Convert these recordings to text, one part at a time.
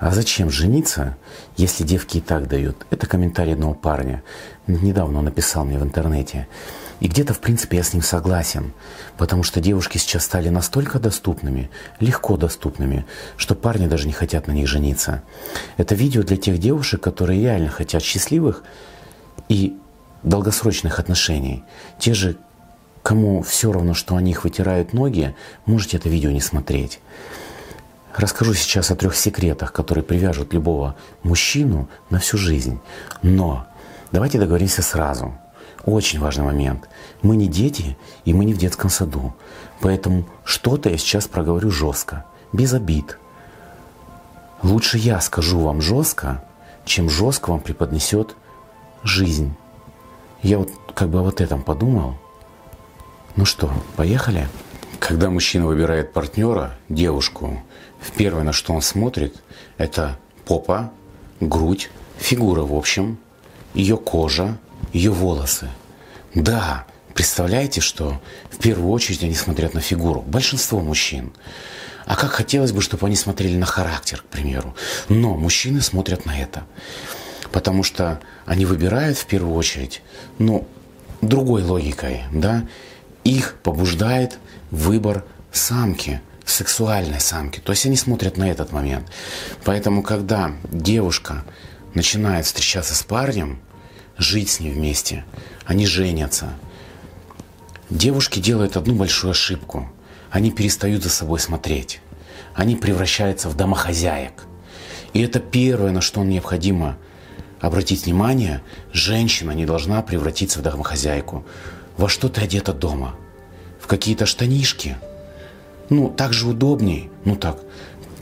А зачем жениться, если девки и так дают? Это комментарий одного парня. Недавно он написал мне в интернете. И где-то, в принципе, я с ним согласен. Потому что девушки сейчас стали настолько доступными, легко доступными, что парни даже не хотят на них жениться. Это видео для тех девушек, которые реально хотят счастливых и долгосрочных отношений. Те же, кому все равно, что о них вытирают ноги, можете это видео не смотреть. Расскажу сейчас о трех секретах, которые привяжут любого мужчину на всю жизнь. Но давайте договоримся сразу. Очень важный момент. Мы не дети, и мы не в детском саду. Поэтому что-то я сейчас проговорю жестко, без обид. Лучше я скажу вам жестко, чем жестко вам преподнесет жизнь. Я вот как бы вот этом подумал. Ну что, поехали? Когда мужчина выбирает партнера, девушку, первое, на что он смотрит, это попа, грудь, фигура в общем, ее кожа, ее волосы. Да, представляете, что в первую очередь они смотрят на фигуру. Большинство мужчин. А как хотелось бы, чтобы они смотрели на характер, к примеру. Но мужчины смотрят на это. Потому что они выбирают в первую очередь, ну, другой логикой, да, их побуждает выбор самки, сексуальной самки. То есть они смотрят на этот момент. Поэтому, когда девушка начинает встречаться с парнем, жить с ним вместе, они женятся. Девушки делают одну большую ошибку. Они перестают за собой смотреть. Они превращаются в домохозяек. И это первое, на что необходимо обратить внимание. Женщина не должна превратиться в домохозяйку. Во что ты одета дома? В какие-то штанишки – ну, так же удобней, ну так,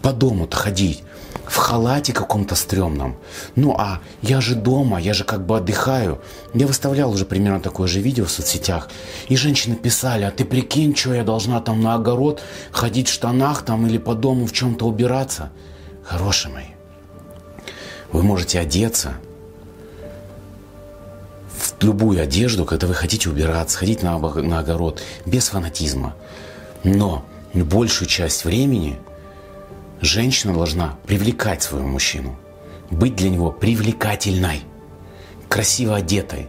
по дому-то ходить, в халате каком-то стрёмном. Ну, а я же дома, я же как бы отдыхаю. Я выставлял уже примерно такое же видео в соцсетях. И женщины писали, а ты прикинь, что я должна там на огород ходить в штанах там или по дому в чем-то убираться. Хорошие мои, вы можете одеться любую одежду, когда вы хотите убираться, ходить на, на огород, без фанатизма. Но большую часть времени женщина должна привлекать своего мужчину, быть для него привлекательной, красиво одетой.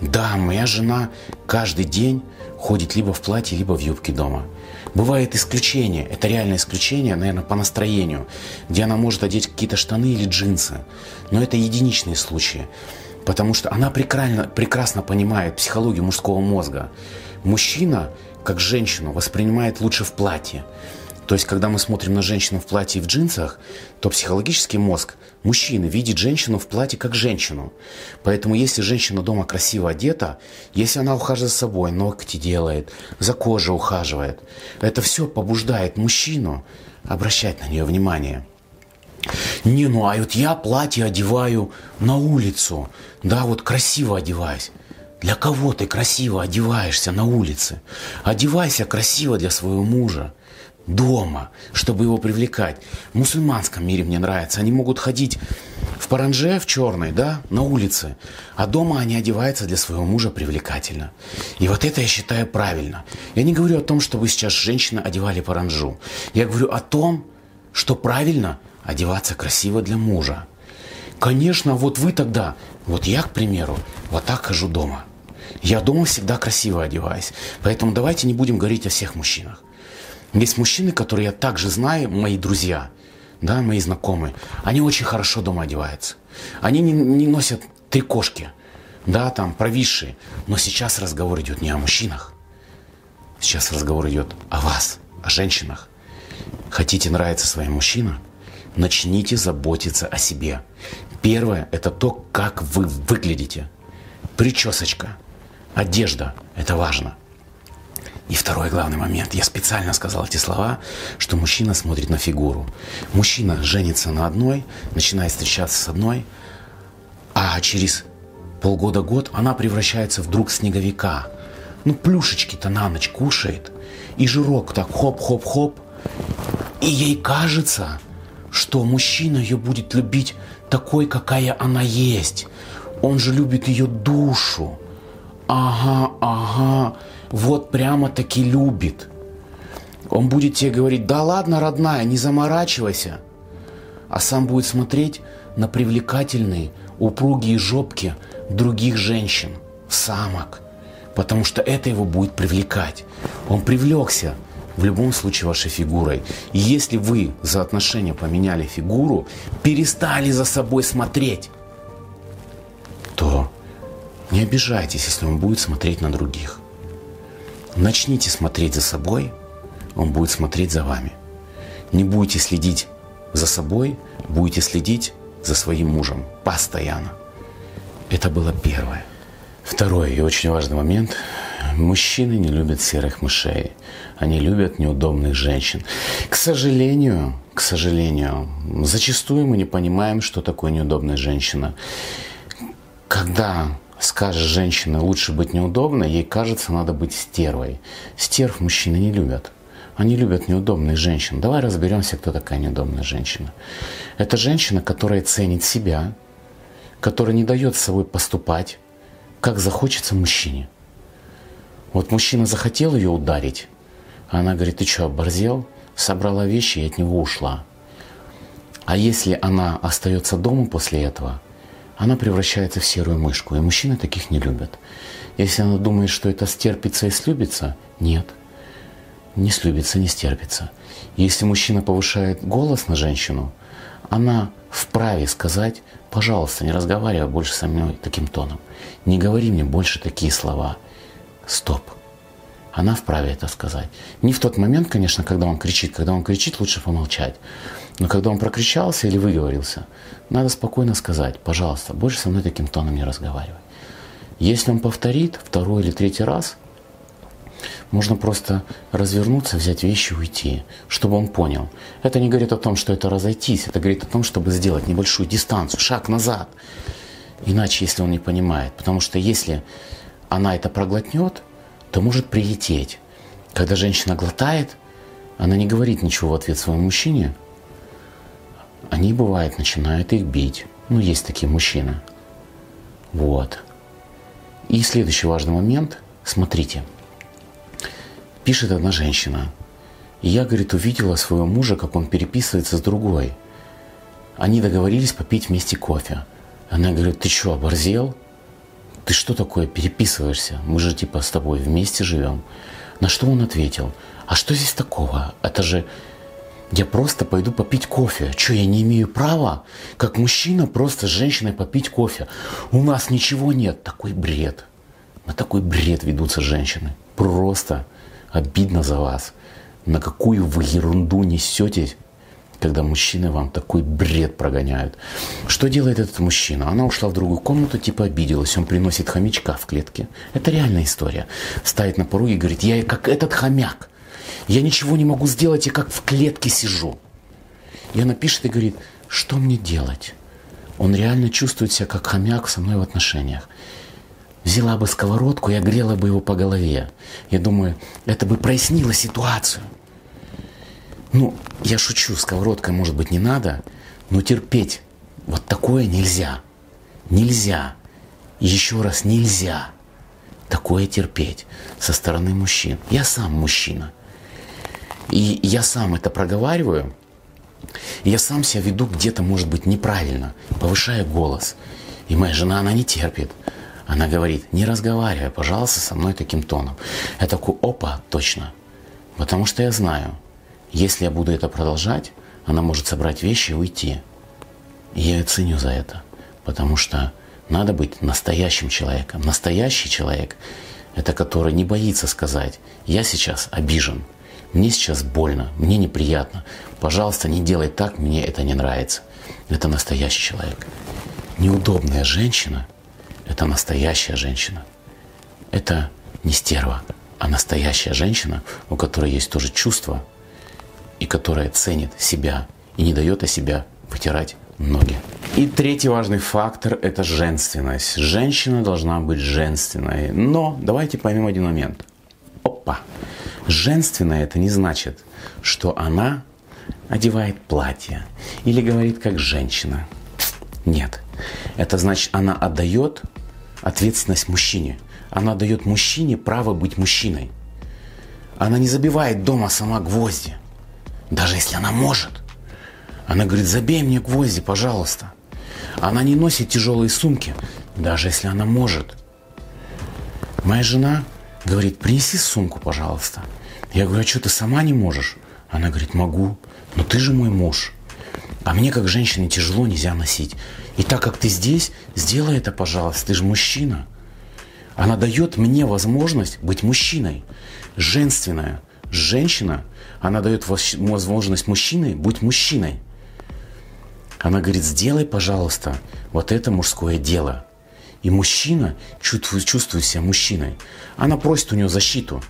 Да, моя жена каждый день ходит либо в платье, либо в юбке дома. Бывает исключение, это реальное исключение, наверное, по настроению, где она может одеть какие-то штаны или джинсы. Но это единичные случаи, потому что она прекрасно, прекрасно понимает психологию мужского мозга. Мужчина как женщину воспринимает лучше в платье. То есть, когда мы смотрим на женщину в платье и в джинсах, то психологический мозг мужчины видит женщину в платье как женщину. Поэтому, если женщина дома красиво одета, если она ухаживает за собой, ногти делает, за кожей ухаживает, это все побуждает мужчину обращать на нее внимание. Не, ну а вот я платье одеваю на улицу, да, вот красиво одеваюсь. Для кого ты красиво одеваешься на улице? Одевайся красиво для своего мужа дома, чтобы его привлекать. В мусульманском мире мне нравится. Они могут ходить в паранже, в черной, да, на улице. А дома они одеваются для своего мужа привлекательно. И вот это я считаю правильно. Я не говорю о том, чтобы сейчас женщины одевали паранжу. Я говорю о том, что правильно одеваться красиво для мужа. Конечно, вот вы тогда, вот я, к примеру, вот так хожу дома. Я дома всегда красиво одеваюсь. Поэтому давайте не будем говорить о всех мужчинах. Есть мужчины, которые я также знаю, мои друзья, да, мои знакомые, они очень хорошо дома одеваются. Они не, не носят три кошки, да, там, провисшие. Но сейчас разговор идет не о мужчинах. Сейчас разговор идет о вас, о женщинах. Хотите нравиться своим мужчинам? Начните заботиться о себе. Первое – это то, как вы выглядите. Причесочка – Одежда – это важно. И второй главный момент. Я специально сказал эти слова, что мужчина смотрит на фигуру. Мужчина женится на одной, начинает встречаться с одной, а через полгода-год она превращается вдруг в снеговика. Ну, плюшечки-то на ночь кушает, и жирок так хоп-хоп-хоп. И ей кажется, что мужчина ее будет любить такой, какая она есть. Он же любит ее душу. Ага, ага, вот прямо-таки любит. Он будет тебе говорить, да ладно, родная, не заморачивайся. а сам будет смотреть на привлекательные, упругие жопки других женщин, самок, потому что это его будет привлекать. Он привлекся в любом случае вашей фигурой. И если вы за отношения поменяли фигуру, перестали за собой смотреть, то не обижайтесь, если он будет смотреть на других. Начните смотреть за собой, он будет смотреть за вами. Не будете следить за собой, будете следить за своим мужем постоянно. Это было первое. Второй и очень важный момент. Мужчины не любят серых мышей. Они любят неудобных женщин. К сожалению, к сожалению, зачастую мы не понимаем, что такое неудобная женщина. Когда скажет женщина, лучше быть неудобной, ей кажется, надо быть стервой. Стерв мужчины не любят. Они любят неудобных женщин. Давай разберемся, кто такая неудобная женщина. Это женщина, которая ценит себя, которая не дает с собой поступать, как захочется мужчине. Вот мужчина захотел ее ударить, она говорит, ты что, оборзел? Собрала вещи и от него ушла. А если она остается дома после этого, она превращается в серую мышку, и мужчины таких не любят. Если она думает, что это стерпится и слюбится, нет – не слюбится, не стерпится. Если мужчина повышает голос на женщину, она вправе сказать, пожалуйста, не разговаривай больше со мной таким тоном. Не говори мне больше такие слова. Стоп. Она вправе это сказать. Не в тот момент, конечно, когда он кричит. Когда он кричит, лучше помолчать. Но когда он прокричался или выговорился, надо спокойно сказать, пожалуйста, больше со мной таким тоном не разговаривай. Если он повторит второй или третий раз – можно просто развернуться, взять вещи и уйти, чтобы он понял. Это не говорит о том, что это разойтись, это говорит о том, чтобы сделать небольшую дистанцию, шаг назад. Иначе, если он не понимает. Потому что если она это проглотнет, то может прилететь. Когда женщина глотает, она не говорит ничего в ответ своему мужчине, они, бывает, начинают их бить. Ну, есть такие мужчины. Вот. И следующий важный момент. Смотрите – Пишет одна женщина. Я, говорит, увидела своего мужа, как он переписывается с другой. Они договорились попить вместе кофе. Она говорит, ты что, оборзел? Ты что такое переписываешься? Мы же типа с тобой вместе живем. На что он ответил? А что здесь такого? Это же я просто пойду попить кофе. Что, я не имею права, как мужчина, просто с женщиной попить кофе? У нас ничего нет. Такой бред. На такой бред ведутся женщины. Просто обидно за вас. На какую вы ерунду несетесь, когда мужчины вам такой бред прогоняют. Что делает этот мужчина? Она ушла в другую комнату, типа обиделась. Он приносит хомячка в клетке. Это реальная история. Ставит на пороге и говорит, я как этот хомяк. Я ничего не могу сделать, я как в клетке сижу. И она пишет и говорит, что мне делать? Он реально чувствует себя как хомяк со мной в отношениях взяла бы сковородку и огрела бы его по голове. Я думаю, это бы прояснило ситуацию. Ну, я шучу, сковородкой, может быть, не надо, но терпеть вот такое нельзя. Нельзя. Еще раз нельзя. Такое терпеть со стороны мужчин. Я сам мужчина. И я сам это проговариваю. Я сам себя веду где-то, может быть, неправильно, повышая голос. И моя жена, она не терпит. Она говорит, не разговаривай, пожалуйста, со мной таким тоном. Я такой, опа, точно. Потому что я знаю, если я буду это продолжать, она может собрать вещи и уйти. И я ее ценю за это. Потому что надо быть настоящим человеком. Настоящий человек – это который не боится сказать, я сейчас обижен, мне сейчас больно, мне неприятно. Пожалуйста, не делай так, мне это не нравится. Это настоящий человек. Неудобная женщина – это настоящая женщина. Это не стерва, а настоящая женщина, у которой есть тоже чувство, и которая ценит себя и не дает о себя вытирать ноги. И третий важный фактор – это женственность. Женщина должна быть женственной. Но давайте поймем один момент. Опа! Женственная – это не значит, что она одевает платье или говорит как женщина. Нет. Это значит, она отдает ответственность мужчине. Она дает мужчине право быть мужчиной. Она не забивает дома сама гвозди, даже если она может. Она говорит, забей мне гвозди, пожалуйста. Она не носит тяжелые сумки, даже если она может. Моя жена говорит, принеси сумку, пожалуйста. Я говорю, а что ты сама не можешь? Она говорит, могу, но ты же мой муж. А мне, как женщине, тяжело, нельзя носить. И так как ты здесь, сделай это, пожалуйста, ты же мужчина. Она дает мне возможность быть мужчиной. Женственная. Женщина, она дает возможность мужчине быть мужчиной. Она говорит, сделай, пожалуйста, вот это мужское дело. И мужчина чувствует, чувствует себя мужчиной. Она просит у него защиту.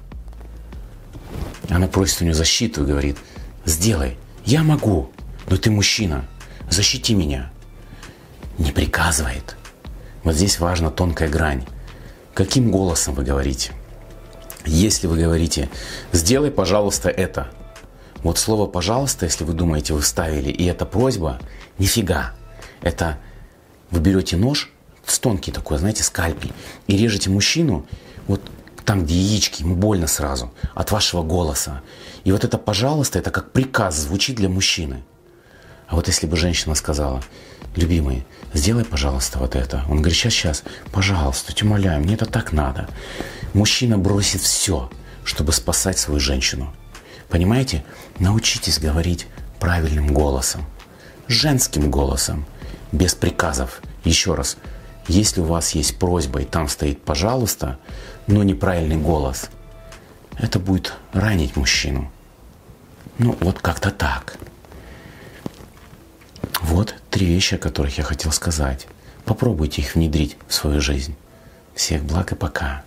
Она просит у него защиту и говорит, сделай, я могу, но ты мужчина, защити меня. Не приказывает. Вот здесь важна тонкая грань. Каким голосом вы говорите? Если вы говорите, сделай, пожалуйста, это. Вот слово «пожалуйста», если вы думаете, вы вставили, и это просьба, Нифига. Это вы берете нож, тонкий такой, знаете, скальпель, и режете мужчину вот там, где яички, ему больно сразу от вашего голоса. И вот это «пожалуйста» это как приказ звучит для мужчины. А вот если бы женщина сказала, любимый, сделай, пожалуйста, вот это. Он говорит, сейчас, сейчас, пожалуйста, умоляю, мне это так надо. Мужчина бросит все, чтобы спасать свою женщину. Понимаете? Научитесь говорить правильным голосом женским голосом, без приказов. Еще раз, если у вас есть просьба и там стоит «пожалуйста», но неправильный голос, это будет ранить мужчину. Ну, вот как-то так. Вот три вещи, о которых я хотел сказать. Попробуйте их внедрить в свою жизнь. Всех благ и пока.